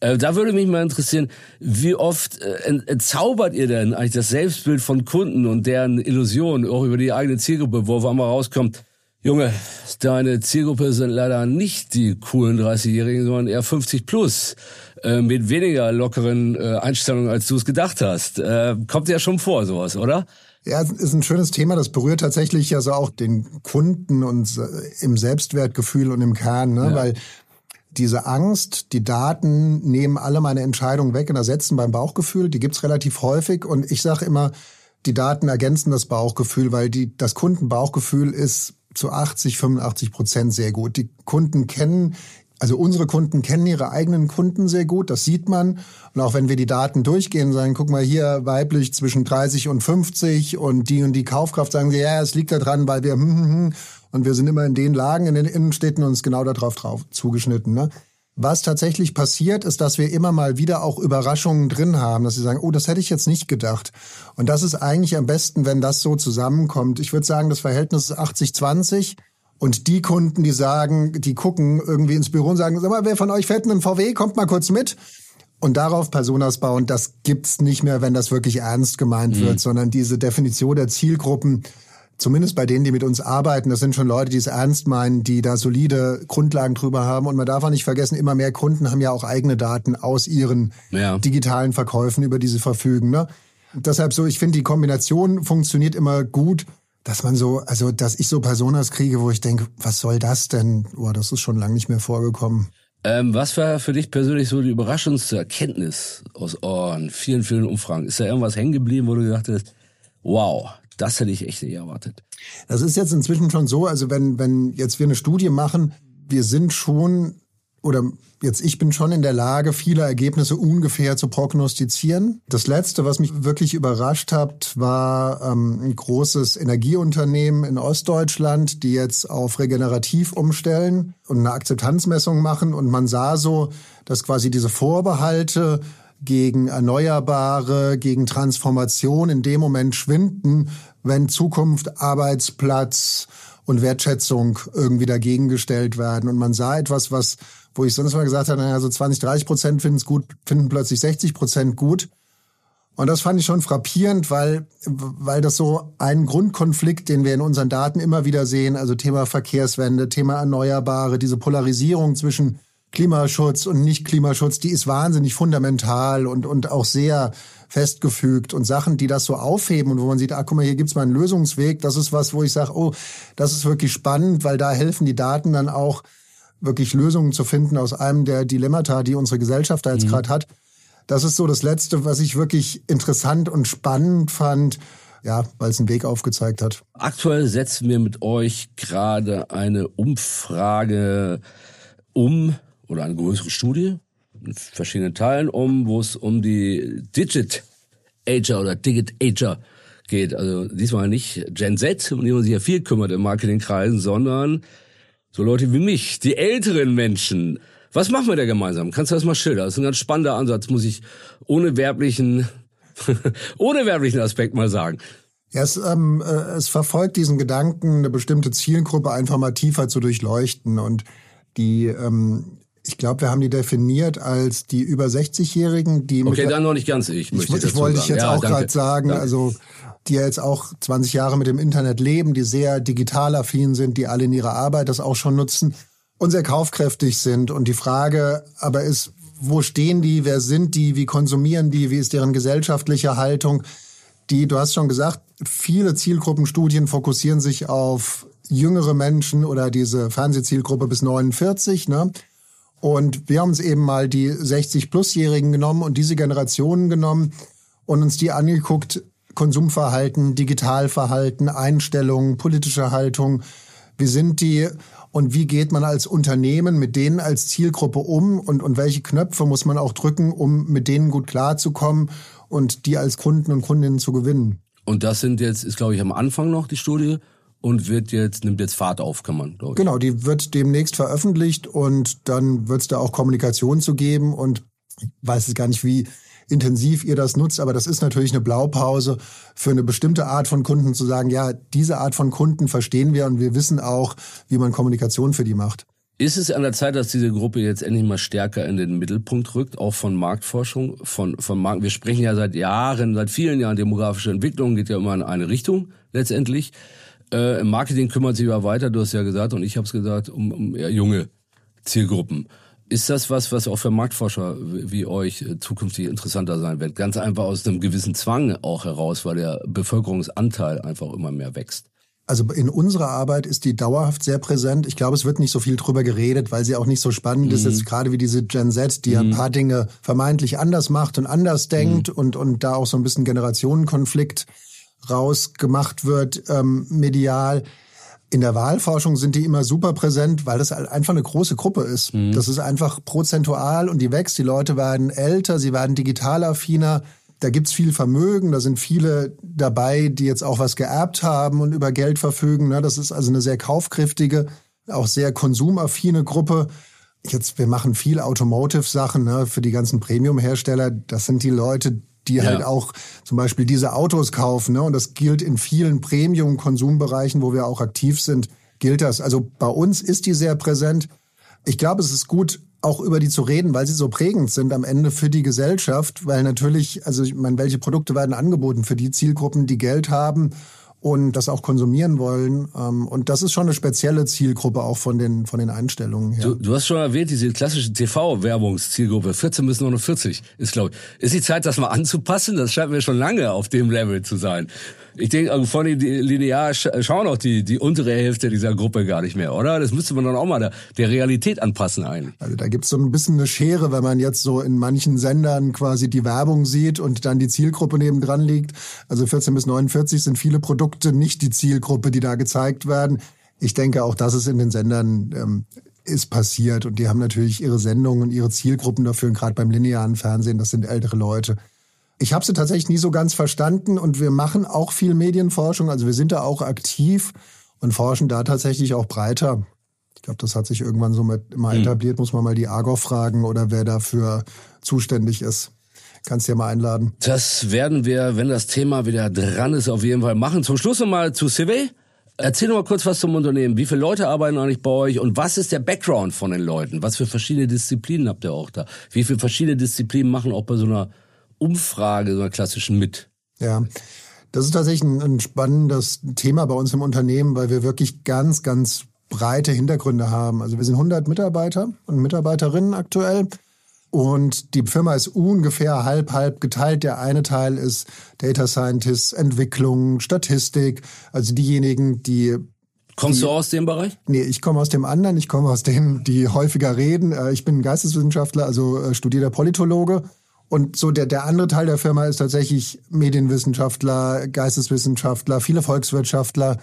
Äh, da würde mich mal interessieren, wie oft äh, entzaubert ihr denn eigentlich das Selbstbild von Kunden und deren Illusionen auch über die eigene Zielgruppe, wo auf einmal rauskommt, Junge, deine Zielgruppe sind leider nicht die coolen 30-Jährigen, sondern eher 50 plus, äh, mit weniger lockeren äh, Einstellungen, als du es gedacht hast. Äh, kommt ja schon vor, sowas, oder? Ja, ist ein schönes Thema. Das berührt tatsächlich also auch den Kunden und äh, im Selbstwertgefühl und im Kern, ne? Ja. weil diese Angst, die Daten nehmen alle meine Entscheidungen weg und ersetzen beim Bauchgefühl. Die gibt's relativ häufig und ich sage immer, die Daten ergänzen das Bauchgefühl, weil die, das Kundenbauchgefühl ist zu 80, 85 Prozent sehr gut. Die Kunden kennen also unsere Kunden kennen ihre eigenen Kunden sehr gut, das sieht man. Und auch wenn wir die Daten durchgehen, sagen, guck mal hier, weiblich zwischen 30 und 50 und die und die Kaufkraft, sagen sie, ja, es liegt daran, weil wir hm, hm, hm, und wir sind immer in den Lagen in den Innenstädten und uns genau darauf drauf zugeschnitten. Ne? Was tatsächlich passiert, ist, dass wir immer mal wieder auch Überraschungen drin haben, dass sie sagen, oh, das hätte ich jetzt nicht gedacht. Und das ist eigentlich am besten, wenn das so zusammenkommt. Ich würde sagen, das Verhältnis ist 80-20. Und die Kunden, die sagen, die gucken irgendwie ins Büro und sagen, sag mal, wer von euch fährt einen VW, kommt mal kurz mit. Und darauf Personas bauen, das gibt's nicht mehr, wenn das wirklich ernst gemeint mhm. wird, sondern diese Definition der Zielgruppen, zumindest bei denen, die mit uns arbeiten, das sind schon Leute, die es ernst meinen, die da solide Grundlagen drüber haben. Und man darf auch nicht vergessen, immer mehr Kunden haben ja auch eigene Daten aus ihren ja. digitalen Verkäufen, über die sie verfügen. Ne? Deshalb so, ich finde, die Kombination funktioniert immer gut, dass man so, also dass ich so Personas kriege, wo ich denke, was soll das denn? Boah, das ist schon lange nicht mehr vorgekommen. Ähm, was war für dich persönlich so die überraschendste Erkenntnis aus euren vielen, vielen Umfragen? Ist da irgendwas hängen geblieben, wo du gedacht hast, wow, das hätte ich echt nicht erwartet. Das ist jetzt inzwischen schon so, also wenn, wenn jetzt wir eine Studie machen, wir sind schon, oder jetzt ich bin schon in der Lage, viele Ergebnisse ungefähr zu prognostizieren. Das letzte, was mich wirklich überrascht hat, war ähm, ein großes Energieunternehmen in Ostdeutschland, die jetzt auf regenerativ umstellen und eine Akzeptanzmessung machen. Und man sah so, dass quasi diese Vorbehalte gegen Erneuerbare, gegen Transformation in dem Moment schwinden, wenn Zukunft, Arbeitsplatz und Wertschätzung irgendwie dagegen gestellt werden. Und man sah etwas, was, wo ich sonst mal gesagt habe, naja, so 20, 30 Prozent finden es gut, finden plötzlich 60 Prozent gut. Und das fand ich schon frappierend, weil, weil das so ein Grundkonflikt, den wir in unseren Daten immer wieder sehen, also Thema Verkehrswende, Thema Erneuerbare, diese Polarisierung zwischen Klimaschutz und Nicht-Klimaschutz, die ist wahnsinnig fundamental und, und auch sehr festgefügt und Sachen, die das so aufheben und wo man sieht, ah, guck mal, hier gibt's mal einen Lösungsweg. Das ist was, wo ich sage, oh, das ist wirklich spannend, weil da helfen die Daten dann auch wirklich Lösungen zu finden aus einem der Dilemmata, die unsere Gesellschaft da jetzt mhm. gerade hat. Das ist so das Letzte, was ich wirklich interessant und spannend fand, ja, weil es einen Weg aufgezeigt hat. Aktuell setzen wir mit euch gerade eine Umfrage um oder eine größere Studie verschiedenen Teilen um, wo es um die Digit Ager oder Digit Ager geht. Also diesmal nicht Gen Z, um die man sich ja viel kümmert im Marketingkreisen, sondern so Leute wie mich, die älteren Menschen. Was machen wir da gemeinsam? Kannst du das mal schildern? Das ist ein ganz spannender Ansatz, muss ich ohne werblichen, <laughs> ohne werblichen Aspekt mal sagen. Ja, es, ähm, äh, es verfolgt diesen Gedanken, eine bestimmte Zielgruppe einfach mal tiefer zu durchleuchten. Und die ähm, ich glaube, wir haben die definiert als die über 60-Jährigen, die Okay, dann noch nicht ganz ich. Ich, ich wollte ich jetzt ja, auch gerade sagen, danke. also die ja jetzt auch 20 Jahre mit dem Internet leben, die sehr digital affin sind, die alle in ihrer Arbeit das auch schon nutzen und sehr kaufkräftig sind. Und die Frage aber ist, wo stehen die, wer sind die, wie konsumieren die, wie ist deren gesellschaftliche Haltung? Die, du hast schon gesagt, viele Zielgruppenstudien fokussieren sich auf jüngere Menschen oder diese Fernsehzielgruppe bis 49. Ne? Und wir haben uns eben mal die 60-Plus-Jährigen genommen und diese Generationen genommen und uns die angeguckt, Konsumverhalten, Digitalverhalten, Einstellungen, politische Haltung. Wie sind die und wie geht man als Unternehmen mit denen als Zielgruppe um und, und welche Knöpfe muss man auch drücken, um mit denen gut klarzukommen und die als Kunden und Kundinnen zu gewinnen? Und das sind jetzt, ist glaube ich am Anfang noch die Studie und wird jetzt, nimmt jetzt Fahrt auf, kann man, glaube ich. Genau, die wird demnächst veröffentlicht und dann wird es da auch Kommunikation zu geben und ich weiß gar nicht, wie intensiv ihr das nutzt, aber das ist natürlich eine Blaupause für eine bestimmte Art von Kunden zu sagen, ja, diese Art von Kunden verstehen wir und wir wissen auch, wie man Kommunikation für die macht. Ist es an der Zeit, dass diese Gruppe jetzt endlich mal stärker in den Mittelpunkt rückt, auch von Marktforschung, von, von Markt? Wir sprechen ja seit Jahren, seit vielen Jahren demografische Entwicklung, geht ja immer in eine Richtung letztendlich. Äh, Im Marketing kümmert sich aber weiter, du hast ja gesagt, und ich habe es gesagt, um, um eher junge Zielgruppen. Ist das was, was auch für Marktforscher wie euch äh, zukünftig interessanter sein wird? Ganz einfach aus einem gewissen Zwang auch heraus, weil der Bevölkerungsanteil einfach immer mehr wächst. Also in unserer Arbeit ist die dauerhaft sehr präsent. Ich glaube, es wird nicht so viel drüber geredet, weil sie auch nicht so spannend mhm. ist, jetzt gerade wie diese Gen Z, die mhm. ein paar Dinge vermeintlich anders macht und anders denkt mhm. und, und da auch so ein bisschen Generationenkonflikt rausgemacht wird, ähm, medial. In der Wahlforschung sind die immer super präsent, weil das einfach eine große Gruppe ist. Mhm. Das ist einfach prozentual und die wächst. Die Leute werden älter, sie werden digital affiner. Da gibt's viel Vermögen, da sind viele dabei, die jetzt auch was geerbt haben und über Geld verfügen. Ne? Das ist also eine sehr kaufkräftige, auch sehr konsumaffine Gruppe. Jetzt, wir machen viel Automotive-Sachen ne, für die ganzen Premium-Hersteller. Das sind die Leute, die halt ja. halt auch zum Beispiel diese Autos kaufen. Ne? Und das gilt in vielen Premium-Konsumbereichen, wo wir auch aktiv sind, gilt das. Also bei uns ist die sehr präsent. Ich glaube, es ist gut, auch über die zu reden, weil sie so prägend sind am Ende für die Gesellschaft, weil natürlich, also ich meine, welche Produkte werden angeboten für die Zielgruppen, die Geld haben und das auch konsumieren wollen. Ähm, und das ist schon eine spezielle Zielgruppe auch von den, von den Einstellungen her. Du, du hast schon erwähnt, diese klassische TV-Werbungszielgruppe, 14 bis 49 ist, glaube ich. Ist die Zeit, das mal anzupassen? Das scheint mir schon lange auf dem Level zu sein. Ich denke, also von den linear schauen auch die, die untere Hälfte dieser Gruppe gar nicht mehr, oder? Das müsste man dann auch mal der, der Realität anpassen eigentlich. Also da gibt's so ein bisschen eine Schere, wenn man jetzt so in manchen Sendern quasi die Werbung sieht und dann die Zielgruppe nebendran liegt. Also 14 bis 49 sind viele Produkte nicht die Zielgruppe, die da gezeigt werden. Ich denke auch, dass es in den Sendern ähm, ist passiert und die haben natürlich ihre Sendungen und ihre Zielgruppen dafür und gerade beim linearen Fernsehen, das sind ältere Leute. Ich habe sie tatsächlich nie so ganz verstanden und wir machen auch viel Medienforschung, also wir sind da auch aktiv und forschen da tatsächlich auch breiter. Ich glaube, das hat sich irgendwann so mit immer hm. etabliert, muss man mal die Argov fragen oder wer dafür zuständig ist. Kannst du ja mal einladen. Das werden wir, wenn das Thema wieder dran ist, auf jeden Fall machen. Zum Schluss nochmal zu Civey. Erzähl noch mal kurz was zum Unternehmen. Wie viele Leute arbeiten eigentlich bei euch und was ist der Background von den Leuten? Was für verschiedene Disziplinen habt ihr auch da? Wie viele verschiedene Disziplinen machen auch bei so einer Umfrage, so einer klassischen mit? Ja, das ist tatsächlich ein, ein spannendes Thema bei uns im Unternehmen, weil wir wirklich ganz, ganz breite Hintergründe haben. Also wir sind 100 Mitarbeiter und Mitarbeiterinnen aktuell. Und die Firma ist ungefähr halb, halb geteilt. Der eine Teil ist Data Scientist, Entwicklung, Statistik. Also diejenigen, die Kommst die, du aus dem Bereich? Nee, ich komme aus dem anderen. Ich komme aus denen, die häufiger reden. Äh, ich bin Geisteswissenschaftler, also äh, studierter Politologe. Und so der, der andere Teil der Firma ist tatsächlich Medienwissenschaftler, Geisteswissenschaftler, viele Volkswirtschaftler.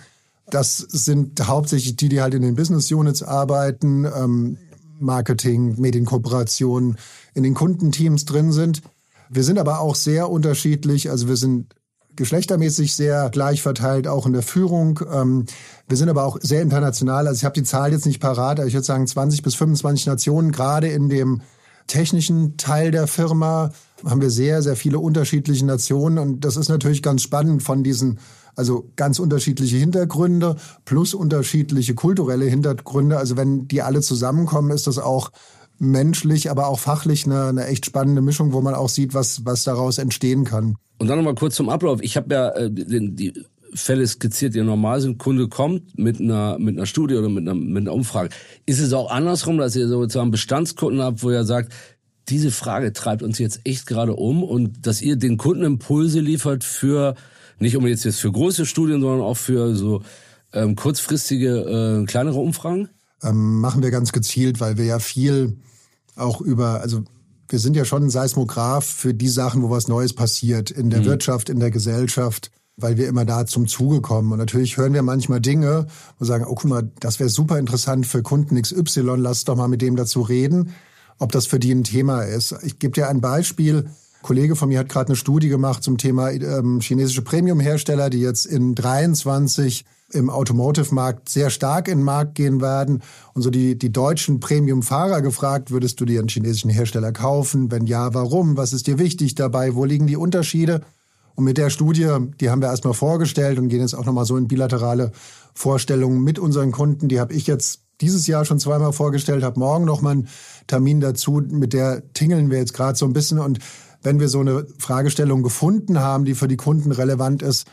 Das sind hauptsächlich die, die halt in den Business Units arbeiten, ähm, Marketing, Medienkooperation, in den Kundenteams drin sind. Wir sind aber auch sehr unterschiedlich. Also wir sind geschlechtermäßig sehr gleich verteilt, auch in der Führung. Ähm, wir sind aber auch sehr international. Also ich habe die Zahl jetzt nicht parat, aber ich würde sagen 20 bis 25 Nationen, gerade in dem technischen Teil der Firma haben wir sehr, sehr viele unterschiedliche Nationen. Und das ist natürlich ganz spannend von diesen, also ganz unterschiedliche Hintergründe plus unterschiedliche kulturelle Hintergründe. Also wenn die alle zusammenkommen, ist das auch menschlich, aber auch fachlich eine, eine echt spannende Mischung, wo man auch sieht, was, was daraus entstehen kann. Und dann nochmal kurz zum Ablauf. Ich habe ja äh, die, die Fälle skizziert, die normal sind. Kunde kommt mit einer, mit einer Studie oder mit einer, mit einer Umfrage. Ist es auch andersrum, dass ihr sozusagen Bestandskunden habt, wo ihr sagt, diese Frage treibt uns jetzt echt gerade um und dass ihr den Kunden Impulse liefert für, nicht unbedingt jetzt für große Studien, sondern auch für so ähm, kurzfristige, äh, kleinere Umfragen? Ähm, machen wir ganz gezielt, weil wir ja viel auch über, also wir sind ja schon ein Seismograph für die Sachen, wo was Neues passiert in der mhm. Wirtschaft, in der Gesellschaft, weil wir immer da zum Zuge kommen. Und natürlich hören wir manchmal Dinge und sagen, oh guck mal, das wäre super interessant für Kunden XY, lass doch mal mit dem dazu reden, ob das für die ein Thema ist. Ich gebe dir ein Beispiel. Kollege von mir hat gerade eine Studie gemacht zum Thema ähm, chinesische Premium-Hersteller, die jetzt in 23 im Automotive-Markt sehr stark in den Markt gehen werden und so die, die deutschen Premium-Fahrer gefragt, würdest du dir einen chinesischen Hersteller kaufen? Wenn ja, warum? Was ist dir wichtig dabei? Wo liegen die Unterschiede? Und mit der Studie, die haben wir erstmal vorgestellt und gehen jetzt auch nochmal so in bilaterale Vorstellungen mit unseren Kunden. Die habe ich jetzt dieses Jahr schon zweimal vorgestellt, habe morgen nochmal einen Termin dazu. Mit der tingeln wir jetzt gerade so ein bisschen. Und wenn wir so eine Fragestellung gefunden haben, die für die Kunden relevant ist,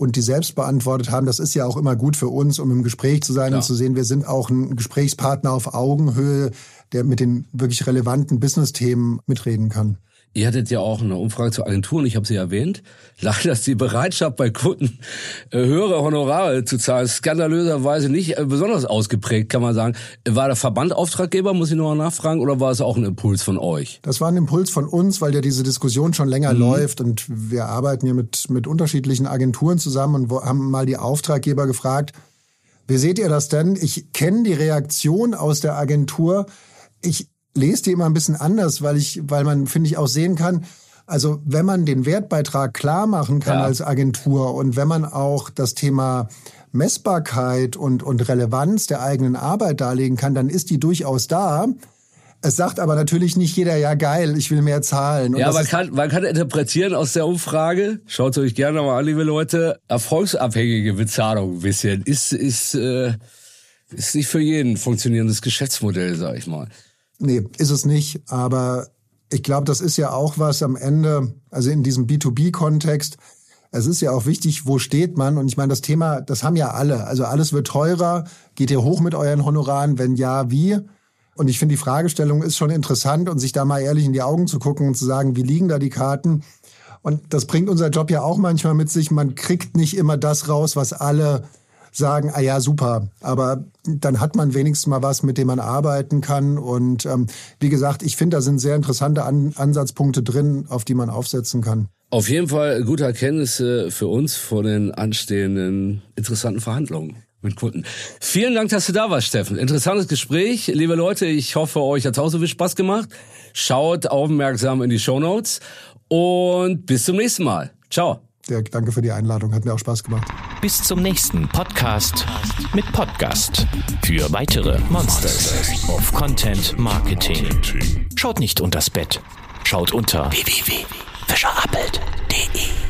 und die selbst beantwortet haben, das ist ja auch immer gut für uns, um im Gespräch zu sein ja. und zu sehen, wir sind auch ein Gesprächspartner auf Augenhöhe, der mit den wirklich relevanten Business-Themen mitreden kann. Ihr hattet ja auch eine Umfrage zur Agentur und ich habe sie erwähnt. Leider ist die Bereitschaft bei Kunden, äh, höhere Honorare zu zahlen, skandalöserweise nicht äh, besonders ausgeprägt, kann man sagen. War der Verband Auftraggeber, muss ich nochmal nachfragen, oder war es auch ein Impuls von euch? Das war ein Impuls von uns, weil ja diese Diskussion schon länger mhm. läuft und wir arbeiten ja mit, mit unterschiedlichen Agenturen zusammen und haben mal die Auftraggeber gefragt, wie seht ihr das denn? Ich kenne die Reaktion aus der Agentur. Ich lese die immer ein bisschen anders, weil ich, weil man, finde ich, auch sehen kann, also wenn man den Wertbeitrag klar machen kann ja. als Agentur und wenn man auch das Thema Messbarkeit und, und Relevanz der eigenen Arbeit darlegen kann, dann ist die durchaus da. Es sagt aber natürlich nicht jeder, ja geil, ich will mehr zahlen. Und ja, man kann, man kann interpretieren aus der Umfrage, schaut euch gerne mal an, liebe Leute, erfolgsabhängige Bezahlung ein bisschen. Ist, ist, äh, ist nicht für jeden funktionierendes Geschäftsmodell, sag ich mal. Nee, ist es nicht. Aber ich glaube, das ist ja auch was am Ende, also in diesem B2B-Kontext, es ist ja auch wichtig, wo steht man? Und ich meine, das Thema, das haben ja alle. Also alles wird teurer. Geht ihr hoch mit euren Honoraren? Wenn ja, wie? Und ich finde, die Fragestellung ist schon interessant und sich da mal ehrlich in die Augen zu gucken und zu sagen, wie liegen da die Karten? Und das bringt unser Job ja auch manchmal mit sich. Man kriegt nicht immer das raus, was alle sagen, ah ja, super. Aber dann hat man wenigstens mal was, mit dem man arbeiten kann. Und ähm, wie gesagt, ich finde, da sind sehr interessante An Ansatzpunkte drin, auf die man aufsetzen kann. Auf jeden Fall gute Erkenntnisse für uns vor den anstehenden interessanten Verhandlungen mit Kunden. Vielen Dank, dass du da warst, Steffen. Interessantes Gespräch. Liebe Leute, ich hoffe, euch hat auch so viel Spaß gemacht. Schaut aufmerksam in die Show Notes und bis zum nächsten Mal. Ciao. Dirk, danke für die Einladung. Hat mir auch Spaß gemacht. Bis zum nächsten Podcast mit Podcast. Für weitere Monsters of Content Marketing. Schaut nicht unters Bett. Schaut unter www.fischerappelt.de